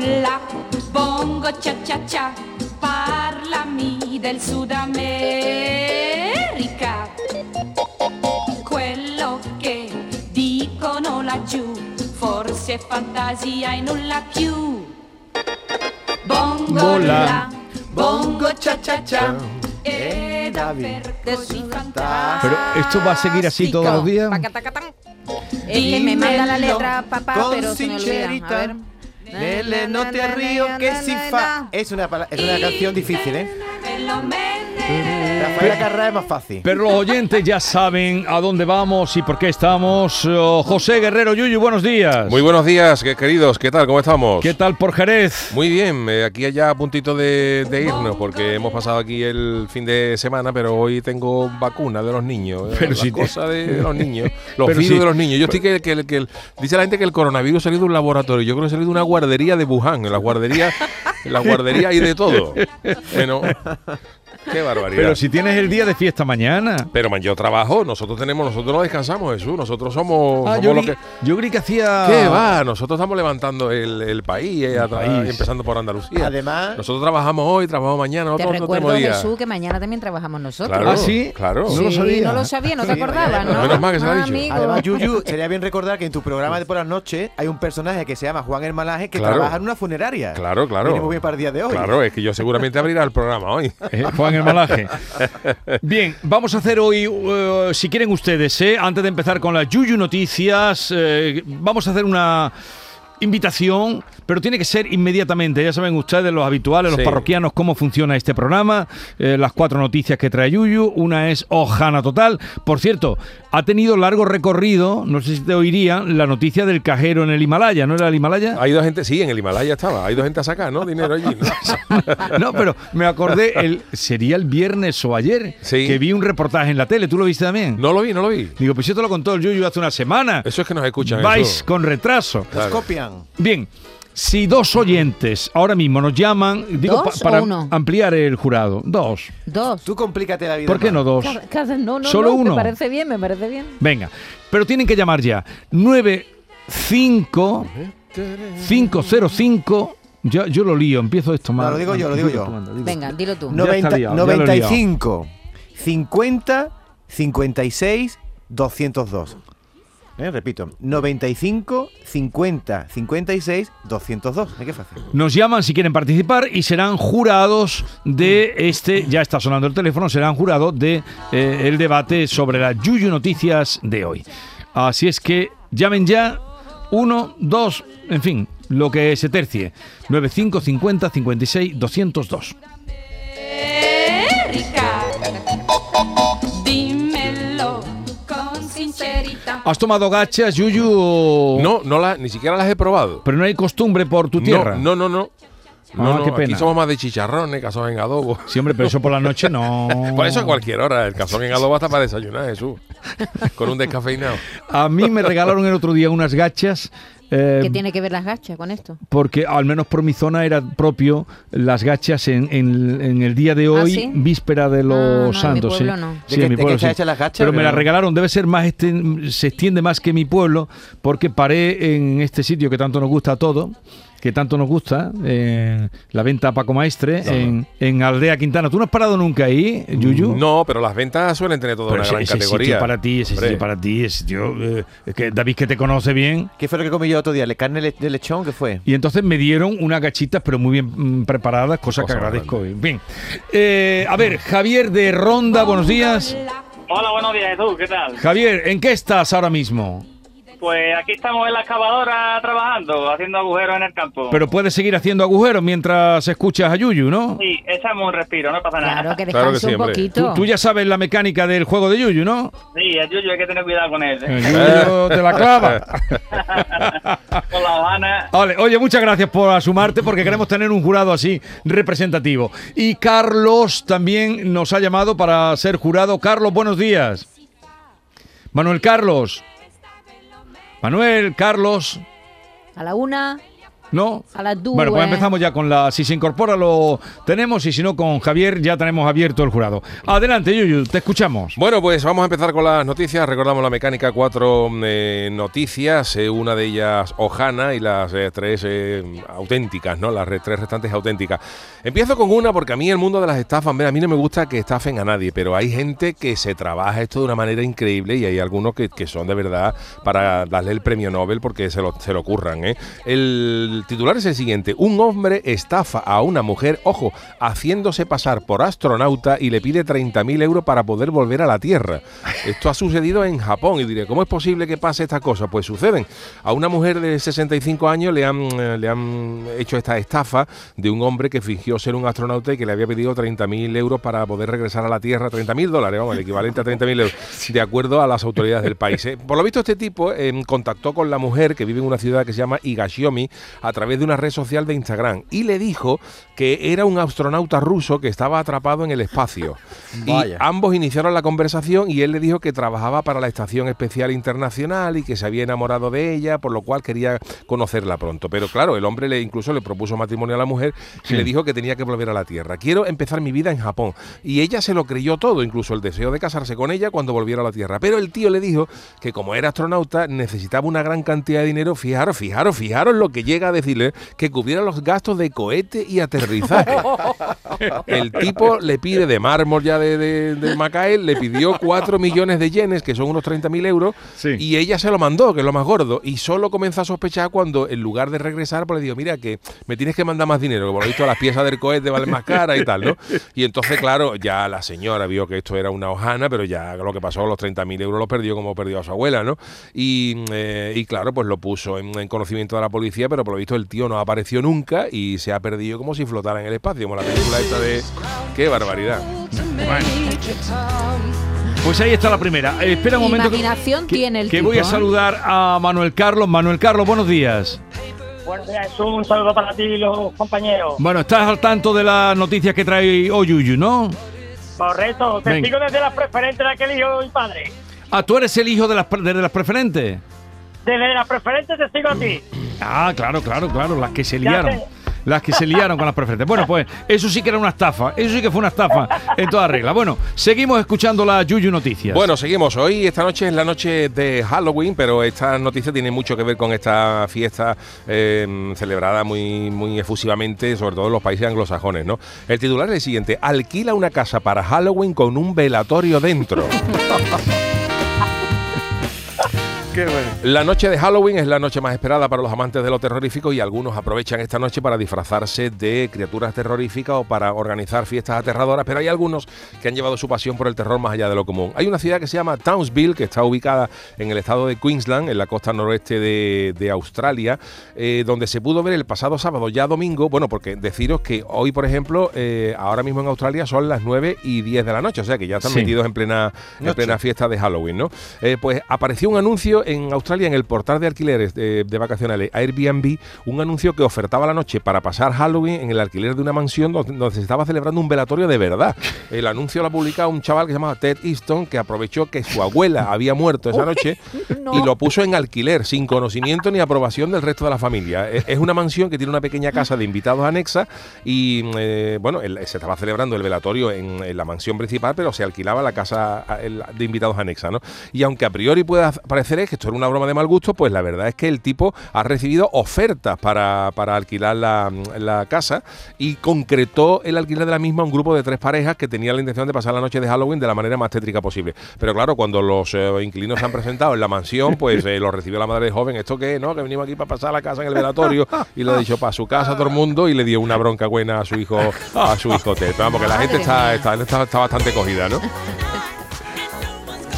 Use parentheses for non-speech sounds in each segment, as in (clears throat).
la, bongo cha cha cha, parlami del Sud America. Quello che dicono laggiù, forse è fantasia e nulla più. Bongo la, bongo cha cha cha, fantasia. Pero esto va a seguir así todos los días. Es que me manda la letra papá, pero se me olvida. A sincerita. ver. Nele, no te río que si fa. Es una, es una canción difícil, ¿eh? Rafael Carrá es más fácil. Pero los oyentes ya saben a dónde vamos y por qué estamos. Oh, José Guerrero Yuyu, buenos días. Muy buenos días, que- queridos. ¿Qué tal? ¿Cómo estamos? ¿Qué tal por Jerez? Muy bien, eh, aquí ya a puntito de, de irnos, porque hemos pasado aquí el fin de semana, pero hoy tengo vacuna de los niños. eh, Pero si te- cosas de, los niños, (laughs) los Pero virus si- de los niños. Yo estoy que, que, que dice la gente que el coronavirus ha salido de un laboratorio. Yo creo que ha salido de una guardería de Wuhan. En la guardería, en la guardería hay de todo. (laughs) Bueno, qué barbaridad. Pero si tienes el día de fiesta mañana. Pero, man, yo trabajo, nosotros tenemos, nosotros no descansamos, Jesús. Nosotros somos, Ah, somos yo, lo creí, que. yo creí que hacía. ¿Qué va? Nosotros estamos levantando el, el país, eh, país. empezando por Andalucía. Además- nosotros trabajamos hoy, trabajamos mañana, Te nosotros no recuerdo, tenemos día. Jesús, que mañana también trabajamos nosotros. Claro, ¿Ah, sí? claro. No lo Sí, sabía. No lo sabía, no te acordabas, ¿no? Menos mal que se lo ha Ah, dicho. amigo. Además, Yuyu, sería bien recordar que en tu programa de por las noches hay un personaje que se llama Juan el Malaje que Claro. trabaja en una funeraria. Claro, claro. Viene muy bien para el día de hoy. Claro, es que yo seguramente abrirá el programa hoy. Juan el Malaje. Bien, vamos a hacer hoy, eh, si quieren ustedes, eh, antes de empezar con las Yuyu Noticias, eh, vamos a hacer una invitación, pero tiene que ser inmediatamente. Ya saben ustedes, los habituales, los Sí. parroquianos, cómo funciona este programa, eh, las cuatro noticias que trae Yuyu. Una es Ojana Total. Por cierto, ha tenido largo recorrido, no sé si te oirían, la noticia del cajero en el Himalaya, ¿no era el Himalaya? Ha ido gente, sí, en el Himalaya estaba, ha ido gente a sacar, ¿no? Dinero allí. ¿no? (laughs) No, pero me acordé, el, sería el viernes o ayer, Sí. que vi un reportaje en la tele. ¿Tú lo viste también? No lo vi, no lo vi. Digo, pues yo te lo contó el Yuyu hace una semana. Eso es que nos escuchan. Vais eso. con retraso. Nos Claro. copian. Bien, si dos oyentes ahora mismo nos llaman, digo, ¿Dos pa- para o uno? ampliar el jurado, dos. Dos. Tú complícate la vida. ¿Por qué más. no dos? No, no, Solo no, uno. Me parece bien, me parece bien. Venga, pero tienen que llamar ya. 95 505 yo, yo lo lío, empiezo esto mal. No, lo digo yo, lo digo yo. tú, anda, dilo Venga, dilo tú. No. Ya está 90 liado, ya lo he liado. 95 50 56 202. Eh, repito, 95 50 56 202. ¿Eh, qué fácil? Nos llaman si quieren participar y serán jurados de este, ya está sonando el teléfono, serán jurados de eh, el debate sobre las Yuyu Noticias de hoy. Así es que llamen ya, uno, dos, en fin, lo que se tercie. 95 50 56 202. ¿Has tomado gachas, Yuyu? No, no la, ni siquiera las he probado. Pero no hay costumbre por tu tierra. No, no, no. no. No, Ah, no, qué aquí pena. somos más de chicharrones, cazón en adobo. Sí, hombre, pero eso por la noche no. (laughs) Por eso a cualquier hora, el cazón en adobo hasta para desayunar, Jesús. Con un descafeinado. A mí me regalaron el otro día unas gachas. Eh, ¿Qué tiene que ver las gachas con esto? porque al menos por mi zona era propio las gachas en, en- en el día de ¿Ah, hoy, sí? víspera de los Ah, no, en mi santos. pueblo sí. no. Sí, ¿De en qué- mi pueblo sí. las gachas? Pero me Que la no- regalaron, debe ser más, este, se extiende más que mi pueblo, porque paré en este sitio que tanto nos gusta a todos, que tanto nos gusta, eh, la venta Paco Maestre, en, en Aldea Quintana. ¿Tú no has parado nunca ahí, Yuyu? No, pero las ventas suelen tener toda Pero una ese, gran ese categoría. sitio para ti, ese Hombre, sitio para ti, ese sitio, eh, es que David que te conoce bien. ¿Qué fue lo que comí yo otro día? ¿Le carne le- de lechón? ¿Qué fue? Y entonces me dieron unas gachitas, pero muy bien mm, preparadas, cosa que Cosa agradezco. hoy. Bien. Eh, a ver, Javier de Ronda, buenos días. Hola, buenos días, Jesús, ¿qué tal? Javier, ¿en qué estás ahora mismo? Pues aquí estamos en la excavadora trabajando, haciendo agujeros en el campo. Pero puedes seguir haciendo agujeros mientras escuchas a Yuyu, ¿no? Sí, echamos un respiro, no pasa nada. Claro, que Claro que descanse sí, un hombre. poquito. Tú, tú ya sabes la mecánica del juego de Yuyu, ¿no? Sí, el Yuyu hay que tener cuidado con él. ¿eh? Yuyu te la clava. (laughs) con la Habana. Vale, oye, muchas gracias por asumarte porque queremos tener un jurado así representativo. Y Carlos también nos ha llamado para ser jurado. Carlos, buenos días. Manuel Carlos. Manuel, Carlos. A la una. ¿No? A las dos, Bueno, pues eh. empezamos ya con la. Si se incorpora, lo tenemos. Y si no, con Javier ya tenemos abierto el jurado. Adelante, Yuyu, te escuchamos. Bueno, pues vamos a empezar con las noticias. Recordamos la mecánica, cuatro eh, noticias, eh, una de ellas Ojana y las eh, tres eh, auténticas, ¿no? Las re- tres restantes auténticas. Empiezo con una porque a mí el mundo de las estafas, hombre, a mí no me gusta que estafen a nadie, pero hay gente que se trabaja esto de una manera increíble y hay algunos que, que son de verdad para darle el premio Nobel porque se lo, se lo curran, ¿eh? El titular es el siguiente. Un hombre estafa a una mujer, ojo, haciéndose pasar por astronauta y le pide 30.000 euros para poder volver a la Tierra. Esto ha sucedido en Japón y diré, ¿cómo es posible que pase esta cosa? Pues suceden. A una mujer de 65 años le han, eh, le han hecho esta estafa de un hombre que fingió ser un astronauta y que le había pedido 30.000 euros para poder regresar a la Tierra, 30.000 dólares, vamos, el equivalente a 30.000 euros, (laughs) de acuerdo a las autoridades del país. ¿eh? Por lo visto, este tipo eh, contactó con la mujer que vive en una ciudad que se llama Higashiomi a través de una red social de Instagram y le dijo que era un astronauta ruso que estaba atrapado en el espacio. (laughs) Y Vaya. ambos iniciaron la conversación y él le dijo que trabajaba para la Estación Espacial Internacional y que se había enamorado de ella, por lo cual quería conocerla pronto. Pero claro, el hombre le incluso le propuso matrimonio a la mujer y le dijo que tenía que volver a la Tierra. Quiero empezar mi vida en Japón. Y ella se lo creyó todo, incluso el deseo de casarse con ella cuando volviera a la Tierra. Pero el tío le dijo que como era astronauta necesitaba una gran cantidad de dinero. Fijaros, fijaros, fijaros lo que llega a decirle, que cubriera los gastos de cohete y aterrizaje. (laughs) El tipo le pide de mármol ya de, de, de Macael, le pidió 4 millones de yenes, que son unos 30.000 euros, Sí. y ella se lo mandó, que es lo más gordo. Y solo comenzó a sospechar cuando, en lugar de regresar, pues le dijo, mira, que me tienes que mandar más dinero, que por lo visto las piezas del cohete valen más caras y tal, ¿no? Y entonces, claro, ya la señora vio que esto era una hojana, pero ya lo que pasó, los 30.000 euros los perdió como perdió a su abuela, ¿no? Y, eh, y claro, pues lo puso en, en conocimiento de la policía, pero por lo visto el tío no apareció nunca y se ha perdido como si flotara en el espacio, como la película esta de... ¡Qué barbaridad! Pues ahí está la primera. Eh, espera un momento. que- Imaginación que, tiene el Que tipo, voy a ¿eh? saludar a Manuel Carlos. Manuel Carlos, buenos días. Buenos días, Jesús. Un saludo para ti y los compañeros. Bueno, estás al tanto de las noticias que trae hoy Yuyu, ¿no? Correcto. Te sigo desde las preferentes de aquel hijo y padre. Ah, tú eres el hijo de las, pre- de las preferentes. Desde las preferentes te sigo a ti. Ah, claro, claro, claro, las que se liaron. sé. Las que se liaron con las preferentes. Bueno, pues eso sí que era una estafa. Eso sí que fue una estafa en toda regla. Bueno, seguimos escuchando la Yuyu Noticias. Bueno, seguimos. Hoy, esta noche es la noche de Halloween, pero esta noticia tiene mucho que ver con esta fiesta eh, celebrada muy, muy efusivamente, sobre todo en los países anglosajones, ¿no? El titular es el siguiente: alquila una casa para Halloween con un velatorio dentro. (laughs) Qué bueno. La noche de Halloween es la noche más esperada para los amantes de lo terrorífico y algunos aprovechan esta noche para disfrazarse de criaturas terroríficas o para organizar fiestas aterradoras, pero hay algunos que han llevado su pasión por el terror más allá de lo común. Hay una ciudad que se llama Townsville, que está ubicada en el estado de Queensland, en la costa noroeste de, de Australia, eh, donde se pudo ver el pasado sábado, ya domingo, bueno, porque deciros que hoy, por ejemplo, eh, ahora mismo en Australia son las 9 y 10 de la noche, o sea que ya están Sí. metidos en plena, en plena fiesta de Halloween, ¿no? Eh, pues apareció un anuncio en Australia en el portal de alquileres de, de vacacionales Airbnb, un anuncio que ofertaba la noche para pasar Halloween en el alquiler de una mansión donde, donde se estaba celebrando un velatorio de verdad. (laughs) El anuncio lo ha publicado un chaval que se llamaba Ted Easton, que aprovechó que su abuela había muerto esa (laughs) noche y lo puso en alquiler, sin conocimiento ni aprobación del resto de la familia. Es, es una mansión que tiene una pequeña casa de invitados anexa y, eh, bueno, el- se estaba celebrando el velatorio en, en la mansión principal, pero se alquilaba la casa el- de invitados anexa, ¿no? Y aunque a priori pueda parecer que esto era una broma de mal gusto, pues la verdad es que el tipo ha recibido ofertas para, para alquilar la, la casa y concretó el alquiler de la misma a un grupo de tres parejas que tenían la intención de pasar la noche de Halloween de la manera más tétrica posible. Pero claro, cuando los eh, inquilinos se han presentado en la mansión, pues eh, lo recibió la madre del joven. ¿Esto qué? ¿No? Que venimos aquí para pasar la casa en el velatorio y le ha dicho para su casa a todo el mundo y le dio una bronca buena a su hijo, a su hijo Ted. Vamos, que la gente está, está, está, está bastante cogida, ¿no? (laughs)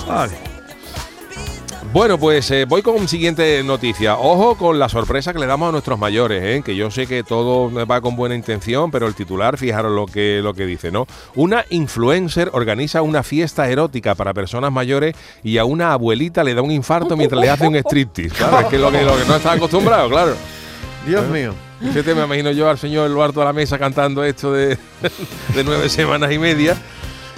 Vale. Bueno, pues eh, voy con siguiente noticia. Ojo con la sorpresa que le damos a nuestros mayores, ¿eh? que yo sé que todo va con buena intención, pero el titular, fijaros lo que, lo que dice, ¿no? Una influencer organiza una fiesta erótica para personas mayores y a una abuelita le da un infarto mientras le hace un striptease. Claro, es que lo que, lo que no está acostumbrado, claro. Dios mío. Fíjate, me imagino yo al señor Eduardo a la mesa cantando esto de, (laughs) de nueve semanas y media.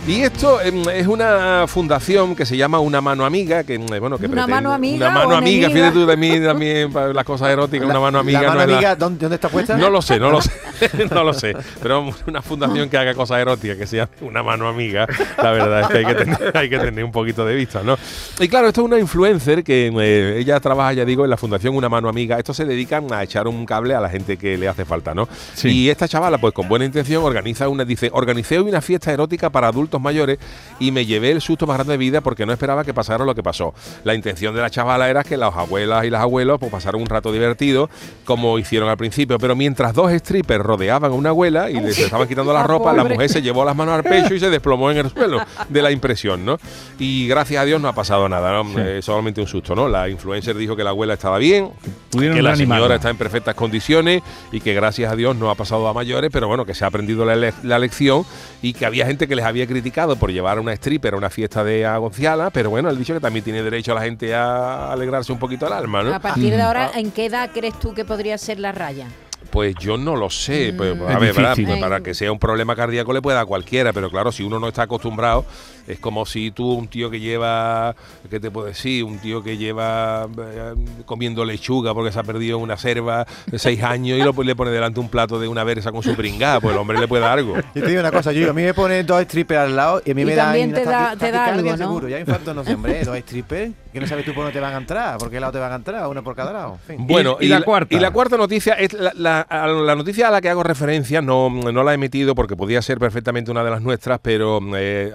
Y esto em, es una fundación que se llama Una Mano Amiga, que em, bueno, que ¿Una pretende- mano amiga Una mano amiga, fíjate tú de mí también para las cosas eróticas, una mano amiga La no mano es la- amiga, ¿dónde, dónde está puesta? no lo sé, no lo sé, (laughs) no lo sé. Pero una fundación que haga cosas eróticas, que sea una mano amiga, la verdad es que hay que tener, (laughs) hay que tener un poquito de vista, ¿no? Y claro, esto es una influencer que eh, ella trabaja, ya digo, en la fundación Una Mano Amiga. Estos se dedican a echar un cable a la gente que le hace falta, ¿no? Sí. Y esta chavala, pues con buena intención, organiza una, dice, organicé hoy una fiesta erótica para adultos mayores y me llevé el susto más grande de vida porque no esperaba que pasara lo que pasó. La intención de la chavala era que las abuelas y los abuelos pues pasaran un rato divertido, como hicieron al principio, pero mientras dos strippers rodeaban a una abuela y les estaban quitando la La ropa, la mujer se llevó las manos al pecho y se desplomó en el suelo de la impresión, ¿no? Y gracias a Dios no ha pasado nada, ¿no? Eh, solamente un susto, ¿no? La influencer dijo que la abuela estaba bien, Pudieron que la señora está en perfectas condiciones y que gracias a Dios no ha pasado a mayores, pero bueno, que se ha aprendido la, le- la lección y que había gente que les había criticado por llevar a una stripper a una fiesta de Agonciala, pero bueno, él dicho que también tiene derecho a la gente a alegrarse un poquito el alma, ¿no? A partir de ahora, ¿en qué edad crees tú que podría ser la raya? Pues yo no lo sé. Pues, a Es ver. Pues para que sea un problema cardíaco le puede dar a cualquiera, pero claro, si uno no está acostumbrado, es como si tú, un tío que lleva, ¿qué te puedo decir? Un tío que lleva eh, comiendo lechuga porque se ha perdido una selva de seis años y lo, le pone delante un plato de una versa con su pringada, pues el hombre le puede dar algo. Yo te digo una cosa, yo a mí me ponen dos strippers al lado y a mí Y me dan también te da- te da algo, ¿no? seguro. Ya infarto no sé, hombre, dos strippers que no sabes tú por dónde te van a entrar, por qué lado te van a entrar, uno por cada lado. En fin. Bueno, y la cuarta? Y la cuarta noticia es la, la- noticia a la que hago referencia, no, no la he metido porque podía ser perfectamente una de las nuestras, pero eh,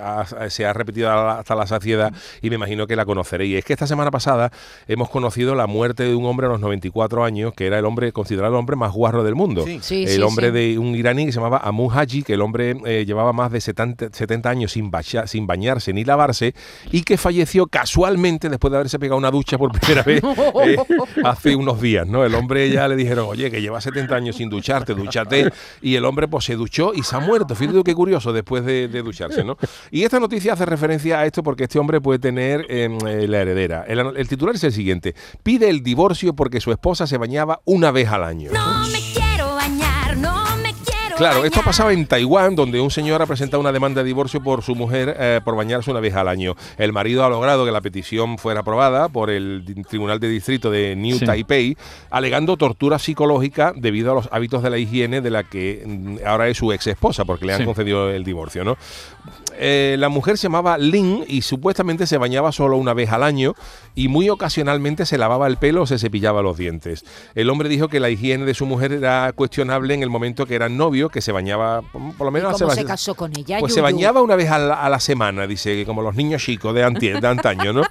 se ha repetido hasta la saciedad y me imagino que la conoceréis. Es que esta semana pasada hemos conocido la muerte de un hombre a los 94 años, que era el hombre considerado el hombre más guarro del mundo. Sí. Sí, el sí, hombre sí. de un iraní que se llamaba Amun Haji, que el hombre eh, llevaba más de 70, 70 años sin, bacha- sin bañarse ni lavarse y que falleció casualmente después de haberse pegado una ducha por primera vez (laughs) eh, hace unos días, ¿no? El hombre ya le dijeron, oye, que lleva 70 años sin ducharte, dúchate. Y el hombre pues se duchó y se ha muerto. Fíjate qué curioso después de, de ducharse, ¿no? Y esta noticia hace referencia a esto porque este hombre puede tener eh, eh, la heredera. El, el titular es el siguiente. Pide el divorcio porque su esposa se bañaba una vez al año. No me Claro, esto bañar. pasaba en Taiwán, donde un señor ha presentado una demanda de divorcio por su mujer eh, por bañarse una vez al año. El marido ha logrado que la petición fuera aprobada por el Tribunal de Distrito de New Sí. Taipei, alegando tortura psicológica debido a los hábitos de la higiene de la que mm, ahora es su ex esposa, porque le han Sí. concedido el divorcio, ¿no? Eh, la mujer se llamaba Lin y supuestamente se bañaba solo una vez al año y muy ocasionalmente se lavaba el pelo o se cepillaba los dientes. El hombre dijo que la higiene de su mujer era cuestionable en el momento que eran novios, que se bañaba por lo menos ¿Cómo ba- se casó con ella? pues se bañaba una vez a la, a la semana, dice, como los niños chicos de, antaño, ¿no?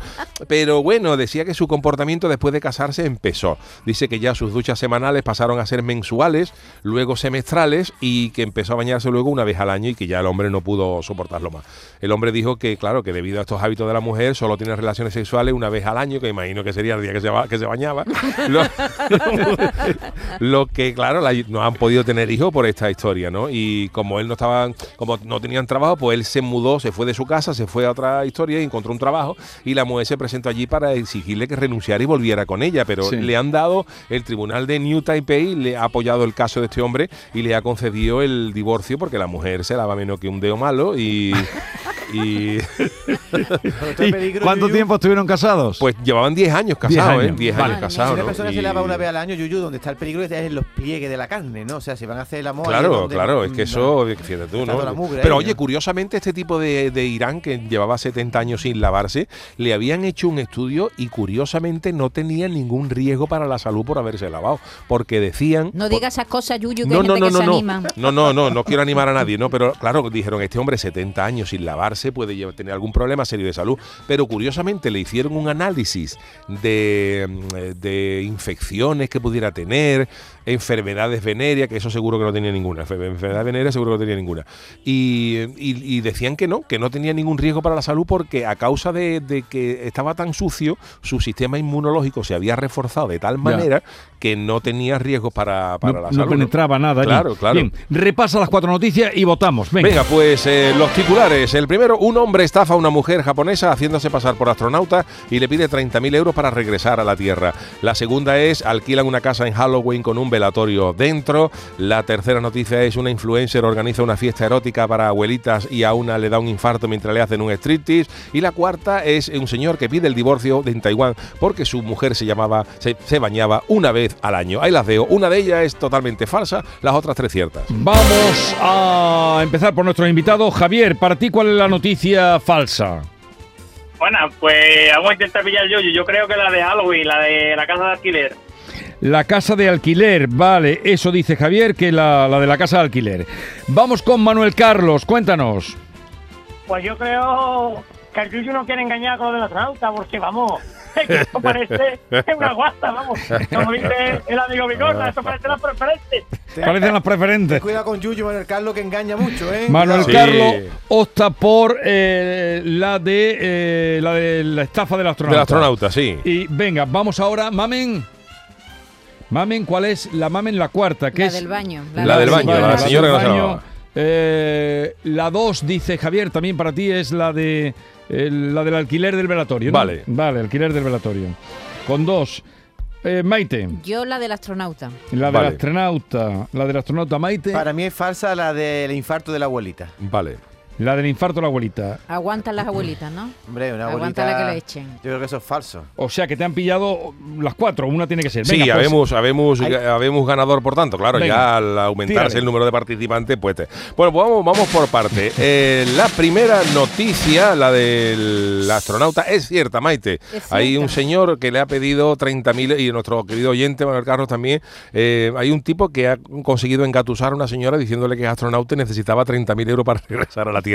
Pero bueno, decía que su comportamiento después de casarse empezó. Dice que ya sus duchas semanales pasaron a ser mensuales, luego semestrales y que empezó a bañarse luego una vez al año y que ya el hombre no pudo soportarlo más. El hombre dijo que, claro, que debido a estos hábitos de la mujer solo tiene relaciones sexuales una vez al año, que imagino que sería el día que se, ba- que se bañaba. Lo, (laughs) lo que, claro, la- no han podido tener hijos por esta historia, ¿no? Y como él no estaba, como no tenían trabajo, pues él se mudó, se fue de su casa, se fue a otra historia y encontró un trabajo y la mujer se presentó allí para exigirle que renunciara y volviera con ella, pero Sí. le han dado, el tribunal de New Taipei le ha apoyado el caso de este hombre y le ha concedido el divorcio porque la mujer se lava menos que un dedo malo y... (laughs) y Pero está en ¿Y peligro, cuánto Yuyu. tiempo estuvieron casados? pues llevaban 10 años casados, ¿eh? años. 10 Vale. años Si casados. una ¿no? persona se Y- lava una vez al año, Yuyu, donde está el peligro es en los pliegues de la carne, ¿no? O sea, si van a hacer el amor... ahí Claro, es que eso, fíjate tú, ¿no? mugre Pero oye, curiosamente este tipo de, de Irán que llevaba 70 años sin lavarse, le habían hecho un estudio y curiosamente no tenía ningún riesgo para la salud por haberse lavado, porque decían... No digas esas cosas, Yuyu, que No, hay no, gente no, que no, se no, anima. no, no, no, no quiero animar a nadie, no, pero claro, dijeron, este hombre 70 años sin lavarse puede llevar- tener algún problema serio de salud, pero curiosamente le hicieron un análisis de, mm, de infecciones que pudiera tener, enfermedades venéreas, que eso seguro que no tenía ninguna, enfer- enfermedad venérea seguro que no tenía ninguna, y, y- y decían que no, que no tenía ningún riesgo para la salud porque a causa de, de que estaba tan sucio, su sistema inmunológico se había reforzado de tal manera que no tenía riesgos para, para no, la salud. ¿no? penetraba nada. allí. Claro, claro. Bien, repasa las cuatro noticias y votamos. Venga. Venga, pues eh, los titulares. El primero. primero, un hombre estafa a una mujer japonesa haciéndose pasar por astronauta y le pide 30.000 euros para regresar a la Tierra. La segunda es, alquilan una casa en Halloween con un velatorio dentro. La tercera noticia es, una influencer organiza una fiesta erótica para abuelitas y a una le da un infarto mientras le hacen un striptease. Y la cuarta es un señor que pide el divorcio de en Taiwán porque su mujer se llamaba, se, se bañaba una vez al año. Ahí las veo. Una de ellas es totalmente falsa, las otras tres ciertas. Vamos a empezar por nuestro invitado. Javier, para ti, ¿cuál es la noticia falsa? Bueno, pues vamos a intentar pillar yo. Yo creo que la de Halloween, la de la casa de alquiler. La casa de alquiler, vale, eso dice Javier, que la, la de la casa de alquiler. Vamos con Manuel Carlos, cuéntanos. Pues yo creo que el Yuyu no quiere engañar con lo del astronauta, porque vamos, (laughs) que esto parece una guasta, vamos. Como dice el amigo Bigorra, esto parece la preferente. Parecen las preferentes. Cuidado con Yuyu Manuel Carlos que engaña mucho, ¿eh? Manuel Sí. Carlos opta por eh, la de eh, la de la estafa del astronauta. Del astronauta, sí. Y venga, vamos ahora, Mamen. Mamen, ¿cuál es? La Mamen, la cuarta, que La es del baño. La del baño, la del señora baño. lavaba. Eh, la dos, dice Javier, también para ti es la de el- la del alquiler del velatorio. ¿no? Vale. Vale, alquiler del velatorio. Con dos. Eh, Maite, Yo la del astronauta. la Vale. del astronauta. La del astronauta Maite. Para mí es falsa la del infarto de la abuelita. Vale. La del infarto de la abuelita. Aguantan las abuelitas, ¿no? (clears throat) Hombre, una Aguanta abuelita... la que le echen. Yo creo que eso es falso. O sea que te han pillado las cuatro, una tiene que ser. Sí, pues, habemos, habemos, ganador, por tanto, claro, Venga, ya al aumentarse tírale. el número de participantes, pues... te- Bueno, pues vamos, vamos por parte. (laughs) Eh, la primera noticia, la del astronauta, es cierta, Maite. Es Hay un señor que le ha pedido 30.000, y nuestro querido oyente, Manuel Carlos también, eh, hay un tipo que ha conseguido engatusar a una señora diciéndole que es astronauta y necesitaba 30.000 euros para (laughs) regresar a la Tierra.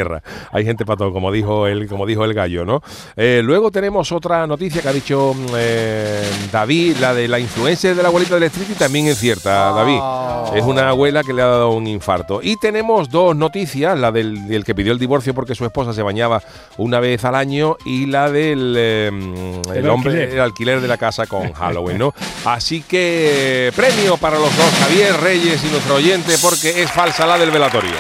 Hay gente para todo, como dijo el, como dijo el gallo, ¿no? Eh, luego tenemos otra noticia que ha dicho mm, eh, David, la de la influencia de la abuelita del street y también es cierta, David. Es una abuela que le ha dado un infarto. Y tenemos dos noticias, la del, del que pidió el divorcio porque su esposa se bañaba una vez al año y la del eh, el, El hombre, alquiler. el alquiler de la casa con Halloween, ¿no? Así que premio para los dos, Javier Reyes y nuestro oyente, porque es falsa la del velatorio.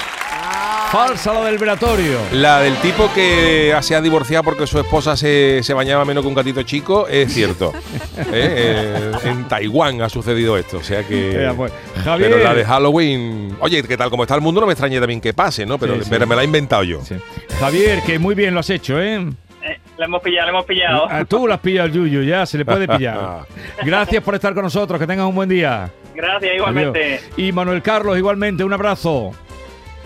Falsa la del velatorio. La del tipo que se ha divorciado porque su esposa se, se bañaba menos que un gatito chico es cierto. (laughs) ¿Eh? Eh, en Taiwán ha sucedido esto, o sea que... Venga, pues, Javier. Pero la de Halloween... Oye, que tal como está el mundo no me extraña también que pase, ¿no? Pero, Sí, sí. pero me la he inventado yo. Sí. Javier, que muy bien lo has hecho, ¿eh? Eh, le hemos pillado, le hemos pillado. Ah, Tú lo has pillado el Yuyu, ya se le puede pillar. (laughs) Gracias por estar con nosotros, que tengas un buen día. Gracias, igualmente. Adiós. Y Manuel Carlos, igualmente, un abrazo.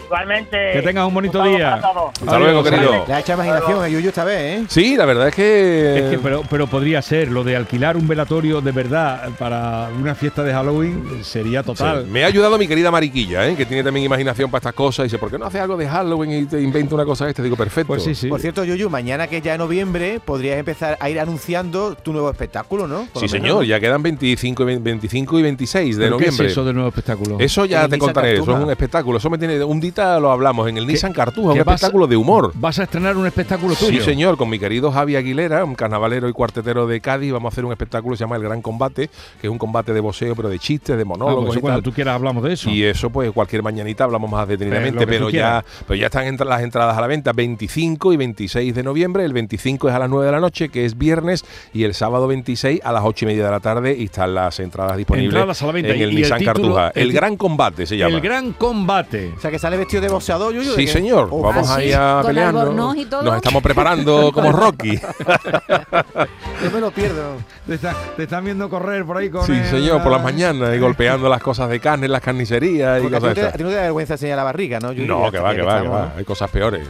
Igualmente. Que tengas un bonito día. Hasta luego, querido. Le ha hecho imaginación a Yuyu esta vez, ¿eh? Sí, la verdad es que... Es que, pero, pero podría ser, lo de alquilar un velatorio de verdad para una fiesta de Halloween sería total. Sí, Me ha ayudado mi querida Mariquilla, ¿eh? que tiene también imaginación para estas cosas. Y dice, ¿por qué no hace algo de Halloween y te inventa una cosa esta? Digo, perfecto. Pues sí, sí. Por cierto, Yuyu, mañana que es ya noviembre, podrías empezar a ir anunciando tu nuevo espectáculo, ¿no? Por Sí, señor, ¿no? ya quedan 25 y 20 25 y 26 de ¿Pero qué noviembre. es eso del nuevo espectáculo? Eso ya te contaré, eso es un espectáculo. Eso me tiene. Un día lo hablamos en el Nissan Cartuja, un espectáculo de humor. ¿Vas a estrenar un espectáculo tuyo? Sí, señor, con mi querido Javi Aguilera, un carnavalero y cuartetero de Cádiz, vamos a hacer un espectáculo que se llama El Gran Combate, que es un combate de boxeo, pero de chistes, de Ah, monólogos pues y cuando tal. tú quieras hablamos de eso. Y eso, pues cualquier mañanita hablamos más detenidamente, Pero tú pero, ya, pero ya están entra- las entradas a la venta 25 y 26 de noviembre. El 25 es a las 9 de la noche, que es viernes, y el sábado 26 a las 8 y media de la tarde y están las entradas disponibles Entradas a la venta. en el y el Nissan título- Cartuja. el El, Gran Combate se llama. El gran combate. O sea, que sale vestido de boxeador, Yuyu. ¿de Sí, señor. Oh, Vamos ¿Ah, ahí a ¿Con pelearnos. albornoz y todo? Nos estamos preparando como Rocky. (laughs) Yo me lo pierdo. Te, está- te están viendo correr por ahí con. sí, el- señor, por las mañanas y golpeando las cosas de carne en las carnicerías y Porque ti, cosas no te, a estas. ti no te da vergüenza enseñar la barriga, ¿no? Yuyu? No, que va, ya que va, que estamos, va. Hay cosas peores.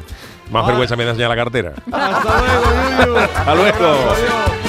Más Ah. vergüenza me da enseñar la cartera. Hasta luego, Yuyu. Hasta luego. Adiós.